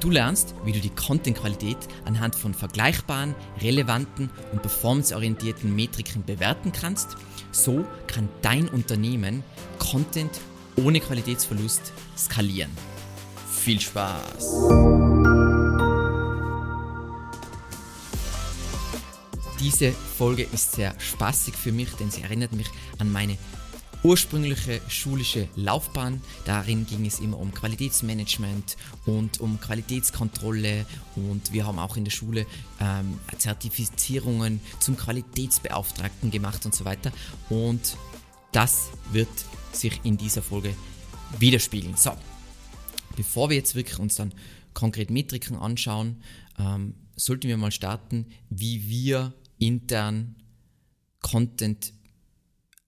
Du lernst, wie du die Content-Qualität anhand von vergleichbaren, relevanten und performanceorientierten Metriken bewerten kannst. So kann dein Unternehmen Content ohne Qualitätsverlust skalieren. Viel Spaß! Diese Folge ist sehr spaßig für mich, denn sie erinnert mich an meine ursprüngliche schulische Laufbahn. Darin ging es immer um Qualitätsmanagement und um Qualitätskontrolle und wir haben auch in der Schule ähm, Zertifizierungen zum Qualitätsbeauftragten gemacht und so weiter. Und das wird sich in dieser Folge widerspiegeln. So, bevor wir jetzt wirklich uns dann konkret Metriken anschauen, ähm, sollten wir mal starten, wie wir intern Content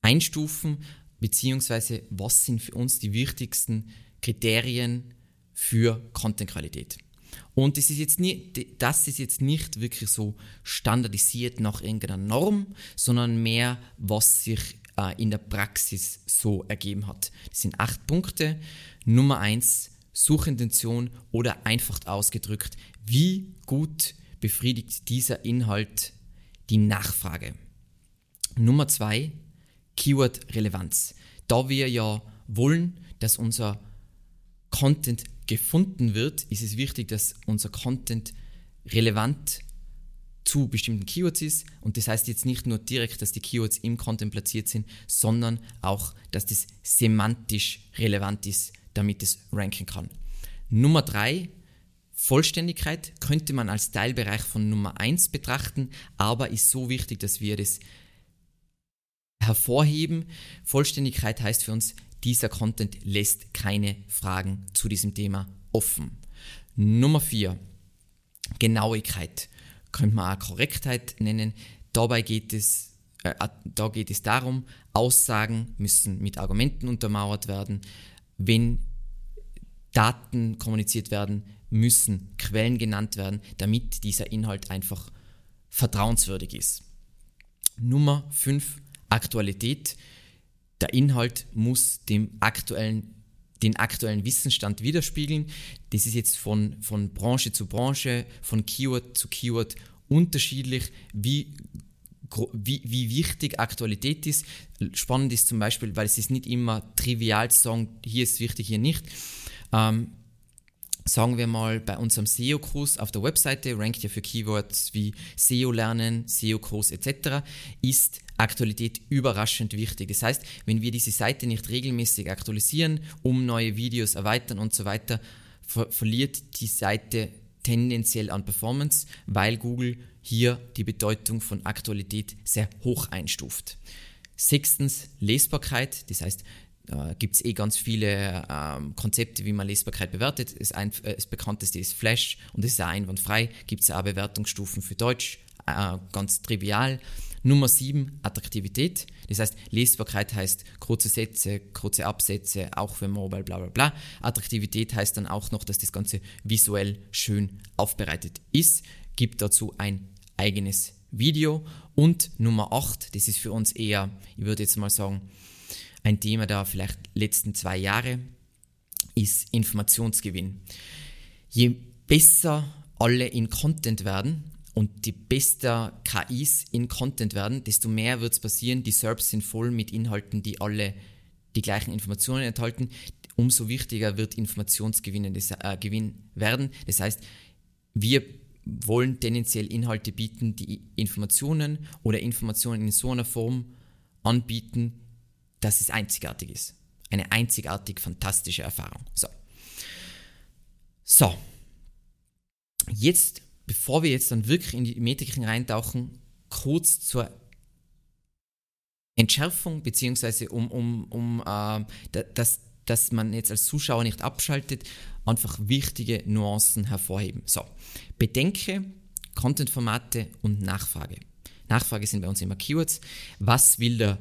einstufen, beziehungsweise was sind für uns die wichtigsten Kriterien für Contentqualität. Und das ist, jetzt nie, das ist jetzt nicht wirklich so standardisiert nach irgendeiner Norm, sondern mehr, was sich äh, in der Praxis so ergeben hat. Das sind acht Punkte. Nummer eins, Suchintention oder einfach ausgedrückt, wie gut befriedigt dieser Inhalt die Nachfrage. Nummer zwei, Keyword-Relevanz. Da wir ja wollen, dass unser Content gefunden wird, ist es wichtig, dass unser Content relevant zu bestimmten Keywords ist. Und das heißt jetzt nicht nur direkt, dass die Keywords im Content platziert sind, sondern auch, dass das semantisch relevant ist, damit es ranken kann. Nummer drei, Vollständigkeit könnte man als Teilbereich von Nummer eins betrachten, aber ist so wichtig, dass wir das hervorheben. Vollständigkeit heißt für uns, dieser Content lässt keine Fragen zu diesem Thema offen. Nummer 4. Genauigkeit. Könnte man auch Korrektheit nennen. Dabei geht es, äh, da geht es darum, Aussagen müssen mit Argumenten untermauert werden. Wenn Daten kommuniziert werden, müssen Quellen genannt werden, damit dieser Inhalt einfach vertrauenswürdig ist. Nummer 5 Aktualität. Der Inhalt muss dem aktuellen, den aktuellen Wissensstand widerspiegeln. Das ist jetzt von, von Branche zu Branche, von Keyword zu Keyword unterschiedlich, wie wie, wie, wichtig Aktualität ist. Spannend ist zum Beispiel, weil es ist nicht immer trivial zu sagen, hier ist wichtig, hier nicht. Ähm, sagen wir mal, bei unserem SEO-Kurs auf der Webseite, rankt ja für Keywords wie SEO-Lernen, SEO-Kurs etc., ist Aktualität überraschend wichtig. Das heißt, wenn wir diese Seite nicht regelmäßig aktualisieren, um neue Videos erweitern und so weiter, ver verliert die Seite tendenziell an Performance, weil Google hier die Bedeutung von Aktualität sehr hoch einstuft. Sechstens Lesbarkeit, das heißt, gibt es eh ganz viele ähm, Konzepte, wie man Lesbarkeit bewertet. Das, ein, äh, das bekannteste ist Flash und das ist auch einwandfrei. Gibt es auch Bewertungsstufen für Deutsch, äh, ganz trivial. Nummer 7, Attraktivität. Das heißt, Lesbarkeit heißt kurze Sätze, kurze Absätze, auch für Mobile, bla bla bla. Attraktivität heißt dann auch noch, dass das Ganze visuell schön aufbereitet ist. Gibt dazu ein eigenes Video. Und Nummer 8, das ist für uns eher, ich würde jetzt mal sagen, ein Thema der vielleicht letzten zwei Jahre, ist Informationsgewinn. Je besser alle in Content werden, und die beste KIs in Content werden, desto mehr wird es passieren. Die SERPs sind voll mit Inhalten, die alle die gleichen Informationen enthalten. Umso wichtiger wird Informationsgewinn äh, Gewinn werden. Das heißt, wir wollen tendenziell Inhalte bieten, die Informationen oder Informationen in so einer Form anbieten, dass es einzigartig ist. Eine einzigartig fantastische Erfahrung. So. So. Jetzt bevor wir jetzt dann wirklich in die Metriken reintauchen, kurz zur Entschärfung, beziehungsweise um, um, um äh, dass, dass man jetzt als Zuschauer nicht abschaltet, einfach wichtige Nuancen hervorheben. So, bedenke Content-Formate und Nachfrage. Nachfrage sind bei uns immer Keywords. Was will der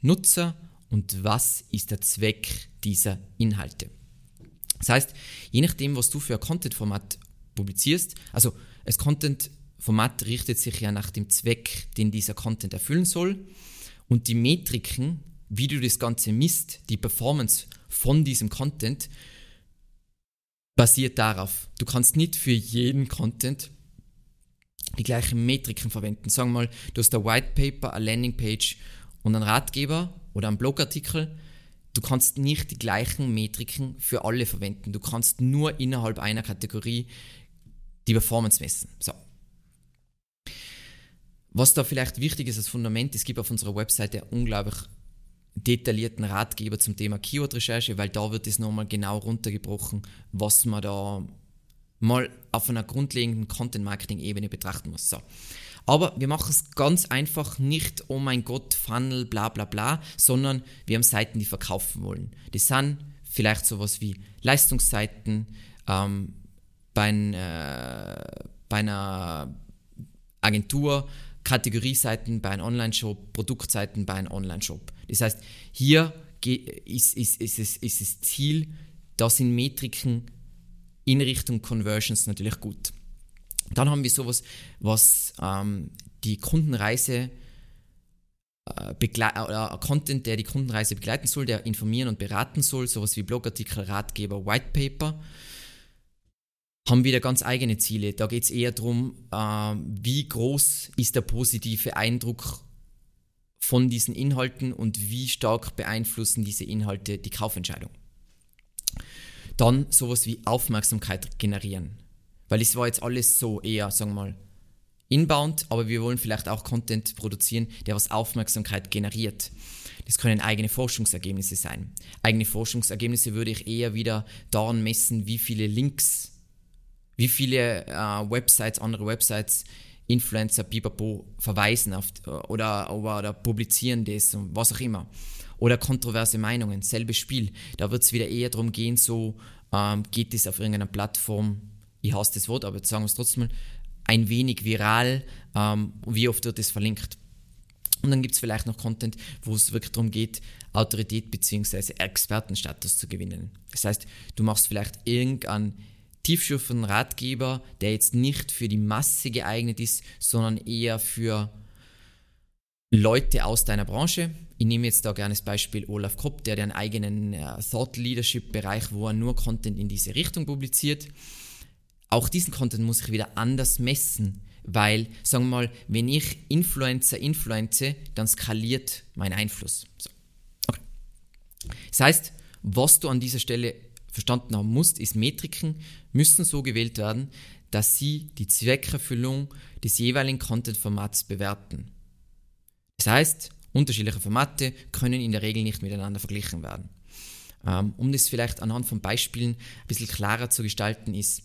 Nutzer und was ist der Zweck dieser Inhalte? Das heißt, je nachdem, was du für ein Content-Format publizierst, also das Content-Format richtet sich ja nach dem Zweck, den dieser Content erfüllen soll. Und die Metriken, wie du das Ganze misst, die Performance von diesem Content, basiert darauf. Du kannst nicht für jeden Content die gleichen Metriken verwenden. Sagen wir mal, du hast ein White Paper, eine Landingpage und einen Ratgeber oder einen Blogartikel. Du kannst nicht die gleichen Metriken für alle verwenden. Du kannst nur innerhalb einer Kategorie die Performance messen. So. Was da vielleicht wichtig ist als Fundament, es gibt auf unserer Webseite unglaublich detaillierten Ratgeber zum Thema Keyword-Recherche, weil da wird es nochmal genau runtergebrochen, was man da mal auf einer grundlegenden Content-Marketing-Ebene betrachten muss. So. Aber wir machen es ganz einfach nicht, oh mein Gott, Funnel, bla bla bla, sondern wir haben Seiten, die verkaufen wollen. Das sind vielleicht sowas wie Leistungsseiten ähm, bei, äh, bei einer Agentur, Kategorieseiten bei einem Online-Shop, Produktseiten bei einem Online-Shop. Das heißt, hier ist, ist, ist, ist, ist das Ziel, da sind Metriken in Richtung Conversions natürlich gut. Dann haben wir sowas, was ähm, die Kundenreise äh, oder Content, der die Kundenreise begleiten soll, der informieren und beraten soll, sowas wie Blogartikel, Ratgeber, White Paper, haben wieder ganz eigene Ziele. Da geht es eher darum, äh, wie groß ist der positive Eindruck von diesen Inhalten und wie stark beeinflussen diese Inhalte die Kaufentscheidung. Dann sowas wie Aufmerksamkeit generieren. Weil es war jetzt alles so eher, sagen wir mal, inbound, aber wir wollen vielleicht auch Content produzieren, der was Aufmerksamkeit generiert. Das können eigene Forschungsergebnisse sein. Eigene Forschungsergebnisse würde ich eher wieder daran messen, wie viele Links, wie viele äh, Websites, andere Websites, Influencer, Pipapo verweisen auf, oder, oder publizieren das und was auch immer. Oder kontroverse Meinungen, selbes Spiel. Da wird es wieder eher darum gehen, so ähm, geht es auf irgendeiner Plattform ich hasse das Wort, aber jetzt sagen wir es trotzdem mal, ein wenig viral, ähm, wie oft wird es verlinkt. Und dann gibt es vielleicht noch Content, wo es wirklich darum geht, Autorität bzw. Expertenstatus zu gewinnen. Das heißt, du machst vielleicht irgendeinen tiefschürfenden Ratgeber, der jetzt nicht für die Masse geeignet ist, sondern eher für Leute aus deiner Branche. Ich nehme jetzt da gerne das Beispiel Olaf Kopp, der einen eigenen äh, Thought Leadership Bereich, wo er nur Content in diese Richtung publiziert auch diesen Content muss ich wieder anders messen, weil, sagen wir mal, wenn ich Influencer influenze, dann skaliert mein Einfluss. So. Okay. Das heißt, was du an dieser Stelle verstanden haben musst, ist, Metriken müssen so gewählt werden, dass sie die Zweckerfüllung des jeweiligen Content-Formats bewerten. Das heißt, unterschiedliche Formate können in der Regel nicht miteinander verglichen werden. Ähm, um das vielleicht anhand von Beispielen ein bisschen klarer zu gestalten, ist,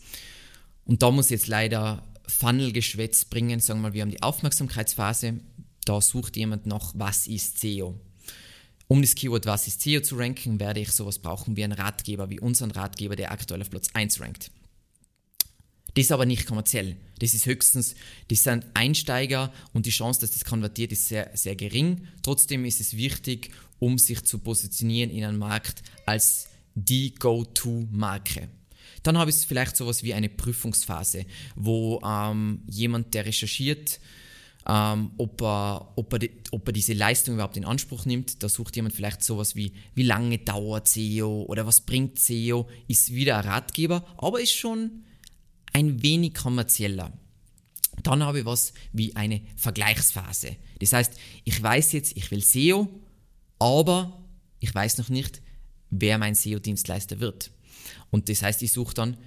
und da muss jetzt leider Funnel-Geschwätz bringen. Sagen wir mal, wir haben die Aufmerksamkeitsphase. Da sucht jemand nach, was ist SEO. Um das Keyword Was ist SEO zu ranken, werde ich sowas brauchen wie einen Ratgeber, wie unseren Ratgeber, der aktuell auf Platz 1 rankt. Das ist aber nicht kommerziell. Das ist höchstens, das sind Einsteiger und die Chance, dass das konvertiert, ist sehr, sehr gering. Trotzdem ist es wichtig, um sich zu positionieren in einem Markt als die Go-To-Marke. Dann habe ich vielleicht sowas wie eine Prüfungsphase, wo ähm, jemand, der recherchiert, ähm, ob, er, ob, er ob er diese Leistung überhaupt in Anspruch nimmt. Da sucht jemand vielleicht sowas wie, wie lange dauert SEO oder was bringt SEO, ist wieder ein Ratgeber, aber ist schon ein wenig kommerzieller. Dann habe ich was wie eine Vergleichsphase. Das heißt, ich weiß jetzt, ich will SEO, aber ich weiß noch nicht, wer mein SEO-Dienstleister wird. Und das heißt, ich suche dann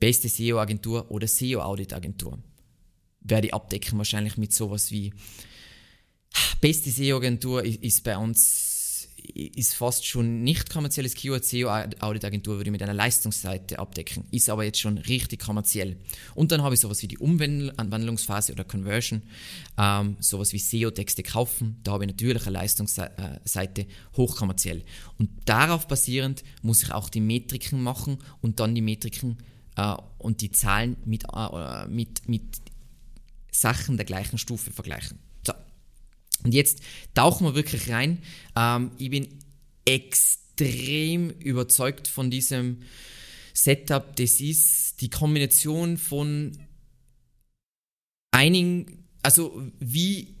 beste SEO-Agentur oder SEO-Audit-Agentur. Werde ich abdecken wahrscheinlich mit sowas wie beste SEO-Agentur ist bei uns ist fast schon nicht kommerzielles Keyword. SEO-Audit-Agentur würde ich mit einer Leistungsseite abdecken, ist aber jetzt schon richtig kommerziell. Und dann habe ich sowas wie die Umwandlungsphase oder Conversion, ähm, sowas wie SEO-Texte kaufen. Da habe ich natürlich eine Leistungsseite hochkommerziell. Und darauf basierend muss ich auch die Metriken machen und dann die Metriken äh, und die Zahlen mit, äh, mit, mit Sachen der gleichen Stufe vergleichen. Und jetzt tauchen wir wirklich rein. Ähm, ich bin extrem überzeugt von diesem Setup. Das ist die Kombination von einigen, also wie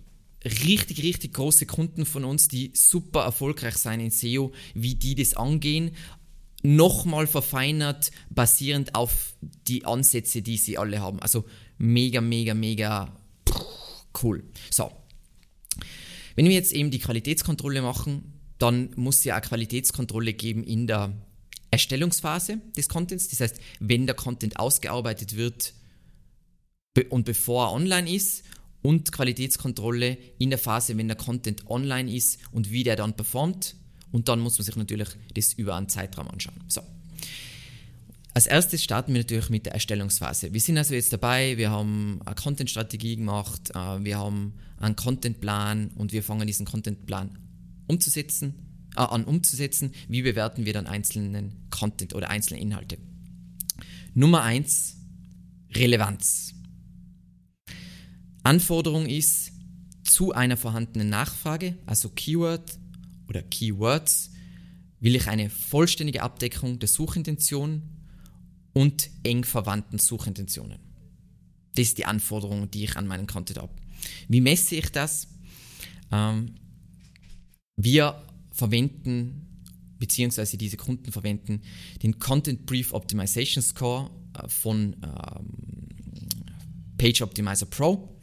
richtig, richtig große Kunden von uns, die super erfolgreich sein in SEO, wie die das angehen, nochmal verfeinert, basierend auf die Ansätze, die sie alle haben. Also mega, mega, mega cool. So. Wenn wir jetzt eben die Qualitätskontrolle machen, dann muss es ja auch Qualitätskontrolle geben in der Erstellungsphase des Contents. Das heißt, wenn der Content ausgearbeitet wird und bevor er online ist und Qualitätskontrolle in der Phase, wenn der Content online ist und wie der dann performt. Und dann muss man sich natürlich das über einen Zeitraum anschauen. So. Als erstes starten wir natürlich mit der Erstellungsphase. Wir sind also jetzt dabei, wir haben eine Content-Strategie gemacht, äh, wir haben einen Contentplan und wir fangen diesen Contentplan umzusetzen, äh, an umzusetzen. Wie bewerten wir dann einzelnen Content oder einzelne Inhalte? Nummer eins Relevanz. Anforderung ist zu einer vorhandenen Nachfrage, also Keyword oder Keywords, will ich eine vollständige Abdeckung der Suchintention und eng verwandten Suchintentionen. Das ist die Anforderung, die ich an meinen Content habe. Wie messe ich das? Ähm, wir verwenden, beziehungsweise diese Kunden verwenden den Content Brief Optimization Score äh, von ähm, Page Optimizer Pro.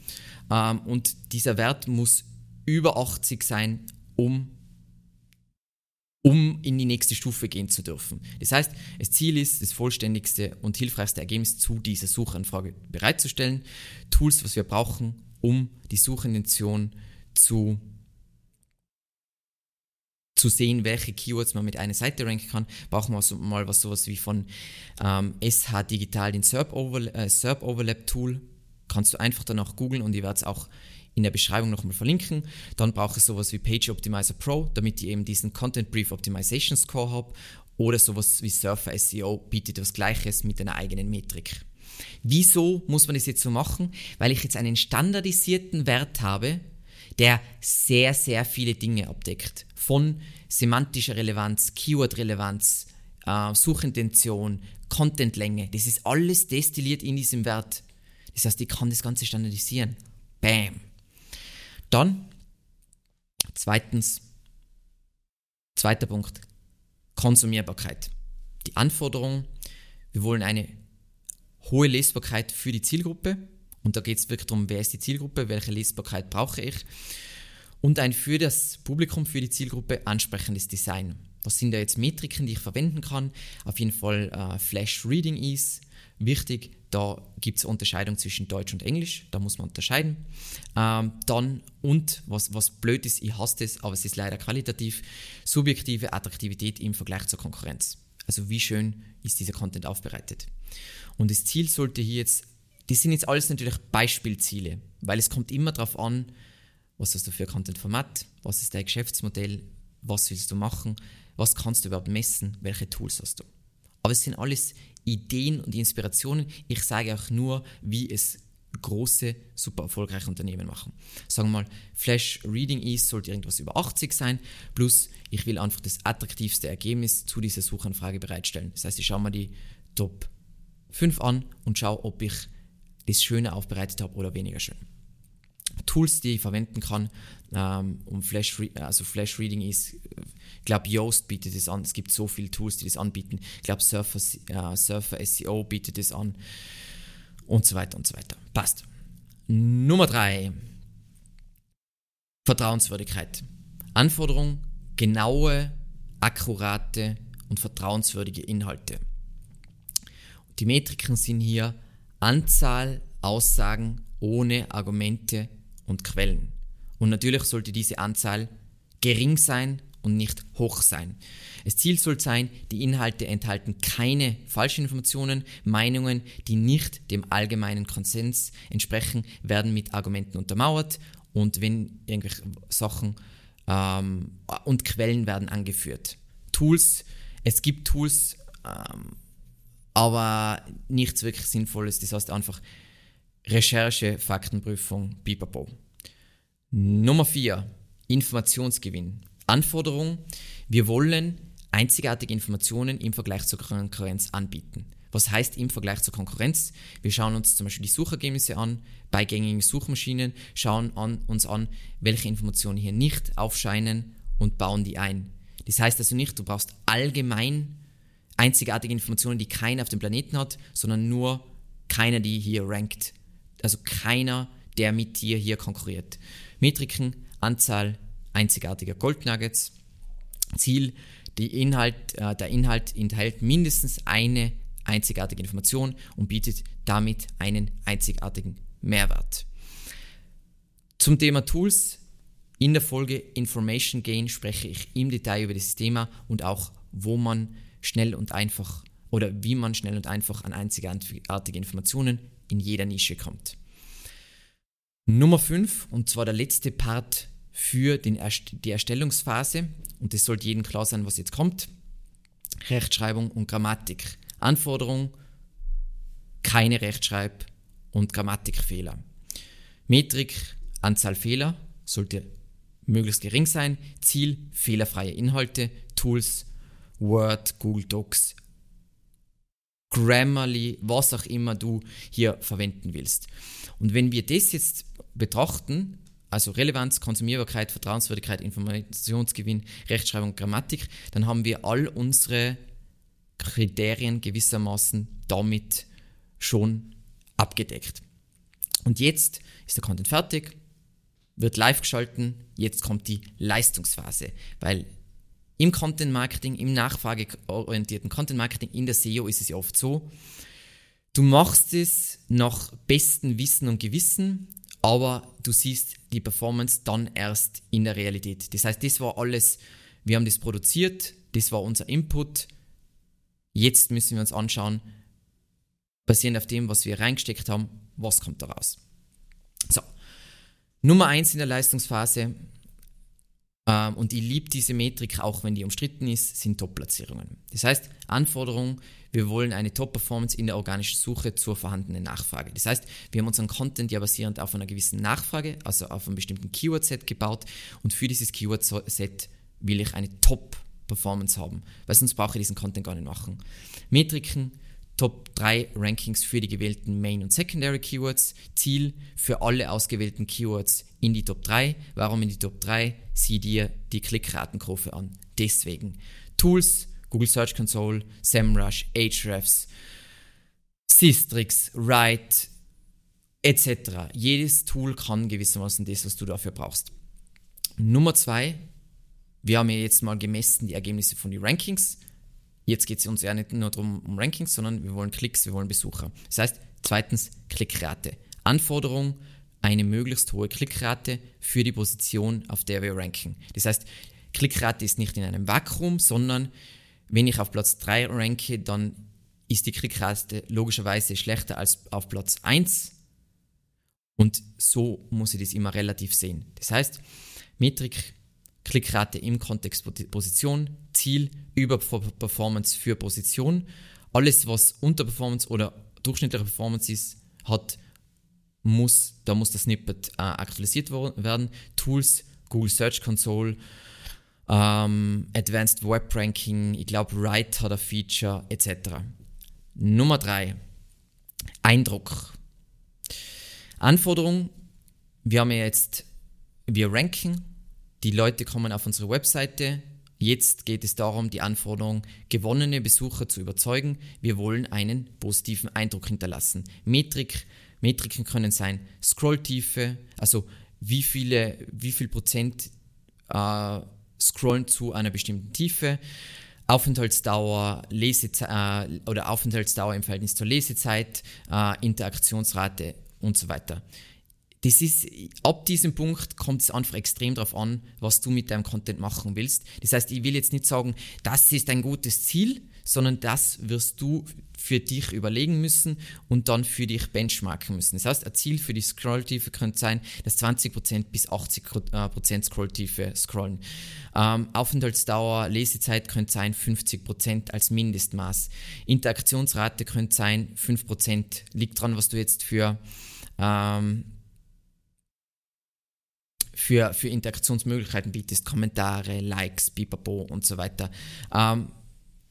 Ähm, und dieser Wert muss über 80 sein, um um in die nächste Stufe gehen zu dürfen. Das heißt, das Ziel ist, das vollständigste und hilfreichste Ergebnis zu dieser Suchanfrage bereitzustellen. Tools, was wir brauchen, um die Suchintention zu zu sehen, welche Keywords man mit einer Seite ranken kann, brauchen wir also mal was sowas wie von ähm, SH Digital, den SERP, Overlap, äh, Overlap Tool. Kannst du einfach danach googeln und ich werde es auch in der Beschreibung nochmal verlinken. Dann brauche ich sowas wie Page Optimizer Pro, damit ich eben diesen Content Brief Optimization Score habe. Oder sowas wie Surfer SEO bietet das Gleiches mit einer eigenen Metrik. Wieso muss man das jetzt so machen? Weil ich jetzt einen standardisierten Wert habe, der sehr, sehr viele Dinge abdeckt. Von semantischer Relevanz, Keyword-Relevanz, äh, Suchintention, Contentlänge. Das ist alles destilliert in diesem Wert. Das heißt, ich kann das Ganze standardisieren. Bam. Dann, zweitens, zweiter Punkt, Konsumierbarkeit. Die Anforderung, wir wollen eine hohe Lesbarkeit für die Zielgruppe. Und da geht es wirklich darum, wer ist die Zielgruppe, welche Lesbarkeit brauche ich. Und ein für das Publikum, für die Zielgruppe ansprechendes Design. Was sind da jetzt Metriken, die ich verwenden kann? Auf jeden Fall äh, Flash Reading Ease, wichtig. Da gibt es Unterscheidung zwischen Deutsch und Englisch, da muss man unterscheiden. Ähm, dann, und was, was blöd ist, ich hasse es, aber es ist leider qualitativ, subjektive Attraktivität im Vergleich zur Konkurrenz. Also wie schön ist dieser Content aufbereitet. Und das Ziel sollte hier jetzt, das sind jetzt alles natürlich Beispielziele, weil es kommt immer darauf an, was hast du für Content-Format, was ist dein Geschäftsmodell, was willst du machen, was kannst du überhaupt messen, welche Tools hast du. Aber es sind alles Ideen und Inspirationen. Ich sage auch nur, wie es große, super erfolgreiche Unternehmen machen. Sagen wir mal, Flash Reading Ease sollte irgendwas über 80 sein, plus ich will einfach das attraktivste Ergebnis zu dieser Suchanfrage bereitstellen. Das heißt, ich schaue mir die Top 5 an und schaue, ob ich das schöner aufbereitet habe oder weniger schön. Tools, die ich verwenden kann, ähm, um Flash, also Flash Reading ist, ich glaube, Yoast bietet es an. Es gibt so viele Tools, die das anbieten. Ich glaube, Surfer, äh, Surfer SEO bietet es an und so weiter und so weiter. Passt. Nummer drei. Vertrauenswürdigkeit. Anforderung, genaue, akkurate und vertrauenswürdige Inhalte. Die Metriken sind hier Anzahl Aussagen ohne Argumente und Quellen. Und natürlich sollte diese Anzahl gering sein und nicht hoch sein. Das Ziel soll sein, die Inhalte enthalten keine falschen Informationen, Meinungen, die nicht dem allgemeinen Konsens entsprechen, werden mit Argumenten untermauert und wenn irgendwelche Sachen ähm, und Quellen werden angeführt. Tools, es gibt Tools, ähm, aber nichts wirklich Sinnvolles. Das heißt einfach, Recherche, Faktenprüfung, Bipapo. Nummer 4. Informationsgewinn. Anforderung, wir wollen einzigartige Informationen im Vergleich zur Konkurrenz anbieten. Was heißt im Vergleich zur Konkurrenz? Wir schauen uns zum Beispiel die Suchergebnisse an bei gängigen Suchmaschinen, schauen an, uns an, welche Informationen hier nicht aufscheinen und bauen die ein. Das heißt also nicht, du brauchst allgemein einzigartige Informationen, die keiner auf dem Planeten hat, sondern nur keiner, die hier rankt. Also keiner, der mit dir hier konkurriert. Metriken, Anzahl einzigartiger Goldnuggets. Ziel, Inhalt, äh, der Inhalt enthält mindestens eine einzigartige Information und bietet damit einen einzigartigen Mehrwert. Zum Thema Tools. In der Folge Information Gain spreche ich im Detail über dieses Thema und auch, wo man schnell und einfach oder wie man schnell und einfach an einzigartige Informationen in jeder Nische kommt. Nummer 5, und zwar der letzte Part für Erst die Erstellungsphase, und es sollte jedem klar sein, was jetzt kommt, Rechtschreibung und Grammatik. Anforderung, keine Rechtschreib- und Grammatikfehler. Metrik, Anzahl Fehler, sollte möglichst gering sein. Ziel, fehlerfreie Inhalte, Tools, Word, Google Docs, Grammarly, was auch immer du hier verwenden willst. Und wenn wir das jetzt betrachten, also Relevanz, Konsumierbarkeit, Vertrauenswürdigkeit, Informationsgewinn, Rechtschreibung, Grammatik, dann haben wir all unsere Kriterien gewissermaßen damit schon abgedeckt. Und jetzt ist der Content fertig, wird live geschalten, jetzt kommt die Leistungsphase, weil im Content Marketing, im nachfrageorientierten Content Marketing, in der SEO ist es ja oft so, du machst es nach bestem Wissen und Gewissen, aber du siehst die Performance dann erst in der Realität. Das heißt, das war alles, wir haben das produziert, das war unser Input. Jetzt müssen wir uns anschauen, basierend auf dem, was wir reingesteckt haben, was kommt daraus. So, Nummer eins in der Leistungsphase, ähm, und ich liebe diese Metrik, auch wenn die umstritten ist, sind Top-Platzierungen. Das heißt, Anforderung, wir wollen eine Top-Performance in der organischen Suche zur vorhandenen Nachfrage. Das heißt, wir haben unseren Content ja basierend auf einer gewissen Nachfrage, also auf einem bestimmten Keyword-Set gebaut und für dieses Keyword-Set will ich eine Top-Performance haben, weil sonst brauche ich diesen Content gar nicht machen. Metriken, Top 3 Rankings für die gewählten Main- und Secondary Keywords. Ziel für alle ausgewählten Keywords in die Top 3. Warum in die Top 3? Sieh dir die Klickratenkurve an. Deswegen. Tools, Google Search Console, SEMrush, Ahrefs, Systrix, Write, etc. Jedes Tool kann gewissermaßen das, was du dafür brauchst. Nummer 2. Wir haben ja jetzt mal gemessen die Ergebnisse von den Rankings. Jetzt geht es uns ja nicht nur darum, um Rankings, sondern wir wollen Klicks, wir wollen Besucher. Das heißt, zweitens Klickrate. Anforderung, eine möglichst hohe Klickrate für die Position, auf der wir ranken. Das heißt, Klickrate ist nicht in einem Vakuum, sondern wenn ich auf Platz 3 ranke, dann ist die Klickrate logischerweise schlechter als auf Platz 1. Und so muss ich das immer relativ sehen. Das heißt, Metrik Klickrate im Kontext Position, Ziel über Performance für Position. Alles, was unter Performance oder durchschnittliche Performance ist, hat, muss, da muss das Snippet äh, aktualisiert werden. Tools, Google Search Console, ähm, Advanced Web Ranking, ich glaube Write hat ein Feature, etc. Nummer 3. Eindruck. Anforderung, wir haben ja jetzt, wir ranken die Leute kommen auf unsere Webseite. Jetzt geht es darum, die Anforderung, gewonnene Besucher zu überzeugen. Wir wollen einen positiven Eindruck hinterlassen. Metrik, Metriken können sein Scrolltiefe, also wie viele, wie viel Prozent äh, scrollen zu einer bestimmten Tiefe. Aufenthaltsdauer, Lesezeit äh, oder Aufenthaltsdauer im Verhältnis zur Lesezeit, äh, Interaktionsrate und so weiter das ist, ab diesem Punkt kommt es einfach extrem darauf an, was du mit deinem Content machen willst. Das heißt, ich will jetzt nicht sagen, das ist ein gutes Ziel, sondern das wirst du für dich überlegen müssen und dann für dich benchmarken müssen. Das heißt, ein Ziel für die Scrolltiefe könnte sein, dass 20% bis 80% Scrolltiefe scrollen. Ähm, Aufenthaltsdauer, Lesezeit könnte sein 50% als Mindestmaß. Interaktionsrate könnte sein 5%. Liegt dran, was du jetzt für ähm, für, für Interaktionsmöglichkeiten bietest, Kommentare, Likes, Pipapo und so weiter. Ähm,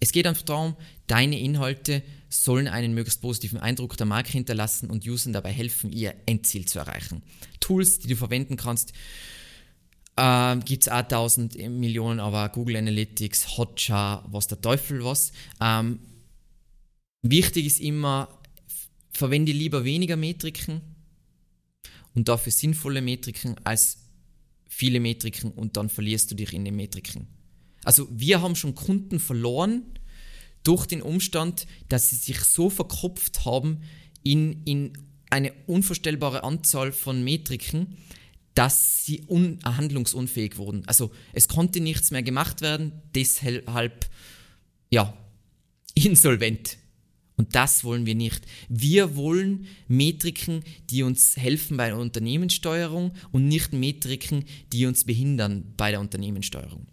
es geht einfach darum, deine Inhalte sollen einen möglichst positiven Eindruck der Marke hinterlassen und Usern dabei helfen, ihr Endziel zu erreichen. Tools, die du verwenden kannst, Ähm, Gibt es auch 1000 Millionen, aber Google Analytics, Hotjar, was der Teufel was. Ähm, wichtig ist immer, verwende lieber weniger Metriken und dafür sinnvolle Metriken als viele Metriken und dann verlierst du dich in den Metriken. Also wir haben schon Kunden verloren durch den Umstand, dass sie sich so verkopft haben in, in eine unvorstellbare Anzahl von Metriken, dass sie un handlungsunfähig wurden. Also es konnte nichts mehr gemacht werden, deshalb ja, insolvent. Und das wollen wir nicht. Wir wollen Metriken, die uns helfen bei der Unternehmenssteuerung und nicht Metriken, die uns behindern bei der Unternehmenssteuerung.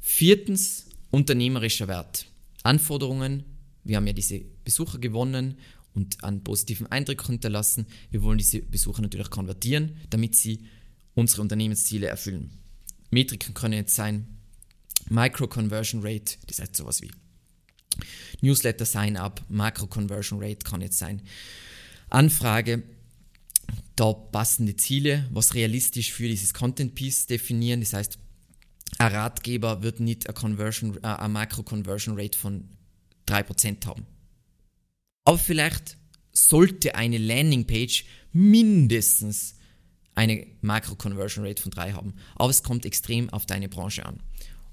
Viertens, unternehmerischer Wert. Anforderungen. Wir haben ja diese Besucher gewonnen und einen positiven Eindruck hinterlassen. Wir wollen diese Besucher natürlich konvertieren, damit sie unsere Unternehmensziele erfüllen. Metriken können jetzt sein Micro Conversion Rate, das heißt sowas wie Newsletter Sign-up, Macro Conversion Rate kann jetzt sein. Anfrage, da passende Ziele, was realistisch für dieses Content Piece definieren. Das heißt, ein Ratgeber wird nicht eine, Conversion, äh, eine Macro Conversion Rate von 3% haben. Aber vielleicht sollte eine Landingpage mindestens eine Macro Conversion Rate von 3 haben. Aber es kommt extrem auf deine Branche an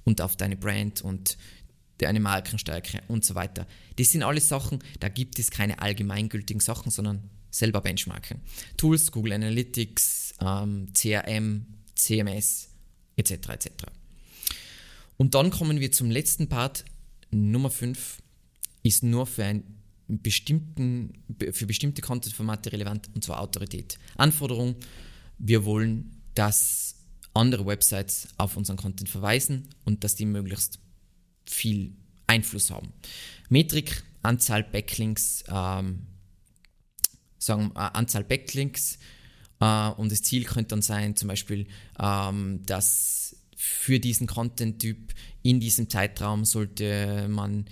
und auf deine Brand und deine Markenstärke und so weiter. Das sind alles Sachen, da gibt es keine allgemeingültigen Sachen, sondern selber benchmarken. Tools, Google Analytics, ähm, CRM, CMS etc. etc. Und dann kommen wir zum letzten Part. Nummer 5 ist nur für, einen bestimmten, für bestimmte Content-Formate relevant und zwar Autorität. Anforderung, wir wollen, dass andere Websites auf unseren Content verweisen und dass die möglichst viel Einfluss haben. Metrik, Anzahl Backlinks, ähm, sagen äh, Anzahl Backlinks äh, und das Ziel könnte dann sein, zum Beispiel, ähm, dass für diesen Content-Typ in diesem Zeitraum sollte man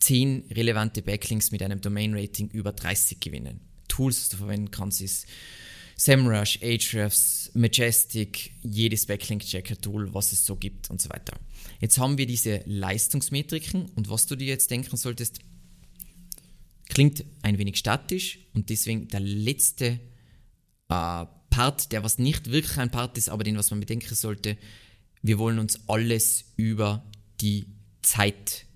10 relevante Backlinks mit einem Domain-Rating über 30 gewinnen. Tools, die du verwenden kannst, ist SEMrush, Ahrefs, Majestic, jedes Backlink-Checker-Tool, was es so gibt und so weiter. Jetzt haben wir diese Leistungsmetriken und was du dir jetzt denken solltest, klingt ein wenig statisch und deswegen der letzte äh, Part, der was nicht wirklich ein Part ist, aber den was man bedenken sollte, wir wollen uns alles über die Zeit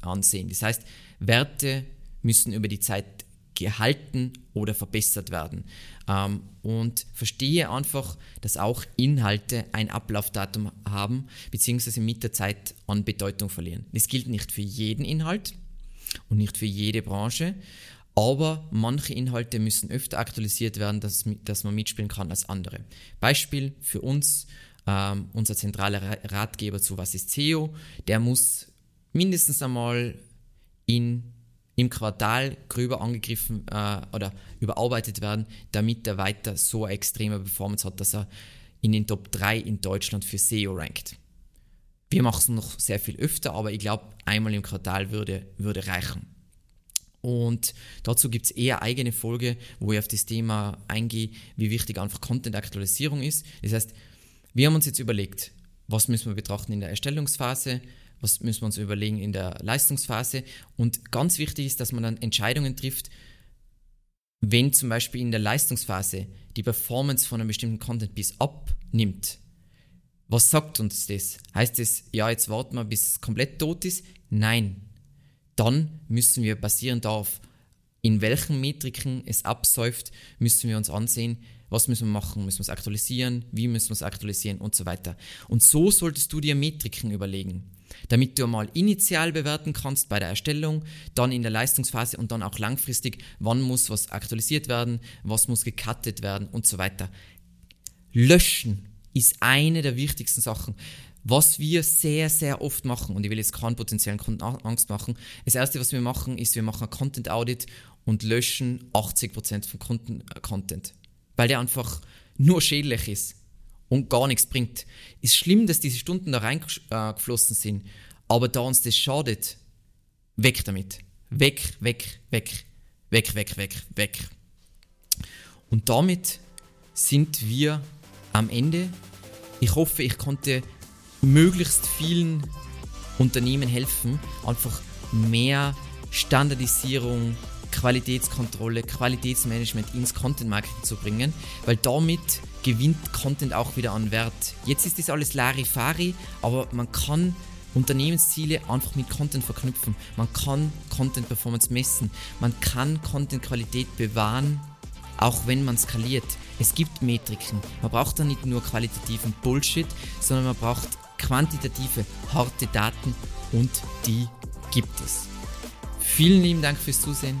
ansehen. Das heißt, Werte müssen über die Zeit gehalten oder verbessert werden. Ähm, und verstehe einfach, dass auch Inhalte ein Ablaufdatum haben, beziehungsweise mit der Zeit an Bedeutung verlieren. Das gilt nicht für jeden Inhalt und nicht für jede Branche, aber manche Inhalte müssen öfter aktualisiert werden, dass, dass man mitspielen kann als andere. Beispiel für uns, ähm, unser zentraler Ratgeber zu Was ist SEO, der muss mindestens einmal in im Quartal gröber angegriffen äh, oder überarbeitet werden, damit er weiter so eine extreme Performance hat, dass er in den Top 3 in Deutschland für SEO rankt. Wir machen es noch sehr viel öfter, aber ich glaube, einmal im Quartal würde, würde reichen. Und dazu gibt es eher eigene Folge, wo ich auf das Thema eingehe, wie wichtig einfach Content-Aktualisierung ist. Das heißt, wir haben uns jetzt überlegt, was müssen wir betrachten in der Erstellungsphase, was müssen wir uns überlegen in der Leistungsphase. Und ganz wichtig ist, dass man dann Entscheidungen trifft, wenn zum Beispiel in der Leistungsphase die Performance von einem bestimmten Content Piece abnimmt. Was sagt uns das? Heißt es, ja, jetzt warten wir, bis es komplett tot ist? Nein. Dann müssen wir basierend darauf, in welchen Metriken es absäuft, müssen wir uns ansehen, was müssen wir machen, müssen wir es aktualisieren, wie müssen wir es aktualisieren und so weiter. Und so solltest du dir Metriken überlegen damit du mal initial bewerten kannst bei der Erstellung, dann in der Leistungsphase und dann auch langfristig, wann muss was aktualisiert werden, was muss gecuttet werden und so weiter. Löschen ist eine der wichtigsten Sachen. Was wir sehr, sehr oft machen, und ich will jetzt keinen potenziellen Kunden Angst machen, das erste, was wir machen, ist, wir machen ein Content Audit und löschen 80% von Kunden-Content. Weil der einfach nur schädlich ist und gar nichts bringt. Ist schlimm, dass diese Stunden da reingeflossen sind, aber da uns das schadet, weg damit. Weg, weg, weg, weg, weg, weg, weg. Und damit sind wir am Ende Ich hoffe, ich konnte möglichst vielen Unternehmen helfen, einfach mehr Standardisierung, Qualitätskontrolle, Qualitätsmanagement ins Content Marketing zu bringen, weil damit gewinnt Content auch wieder an Wert. Jetzt ist das alles Larifari, aber man kann Unternehmensziele einfach mit Content verknüpfen. Man kann Content Performance messen, man kann Content Qualität bewahren, auch wenn man skaliert. Es gibt Metriken. Man braucht da nicht nur qualitativen Bullshit, sondern man braucht quantitative, harte Daten und die gibt es. Vielen lieben Dank fürs Zusehen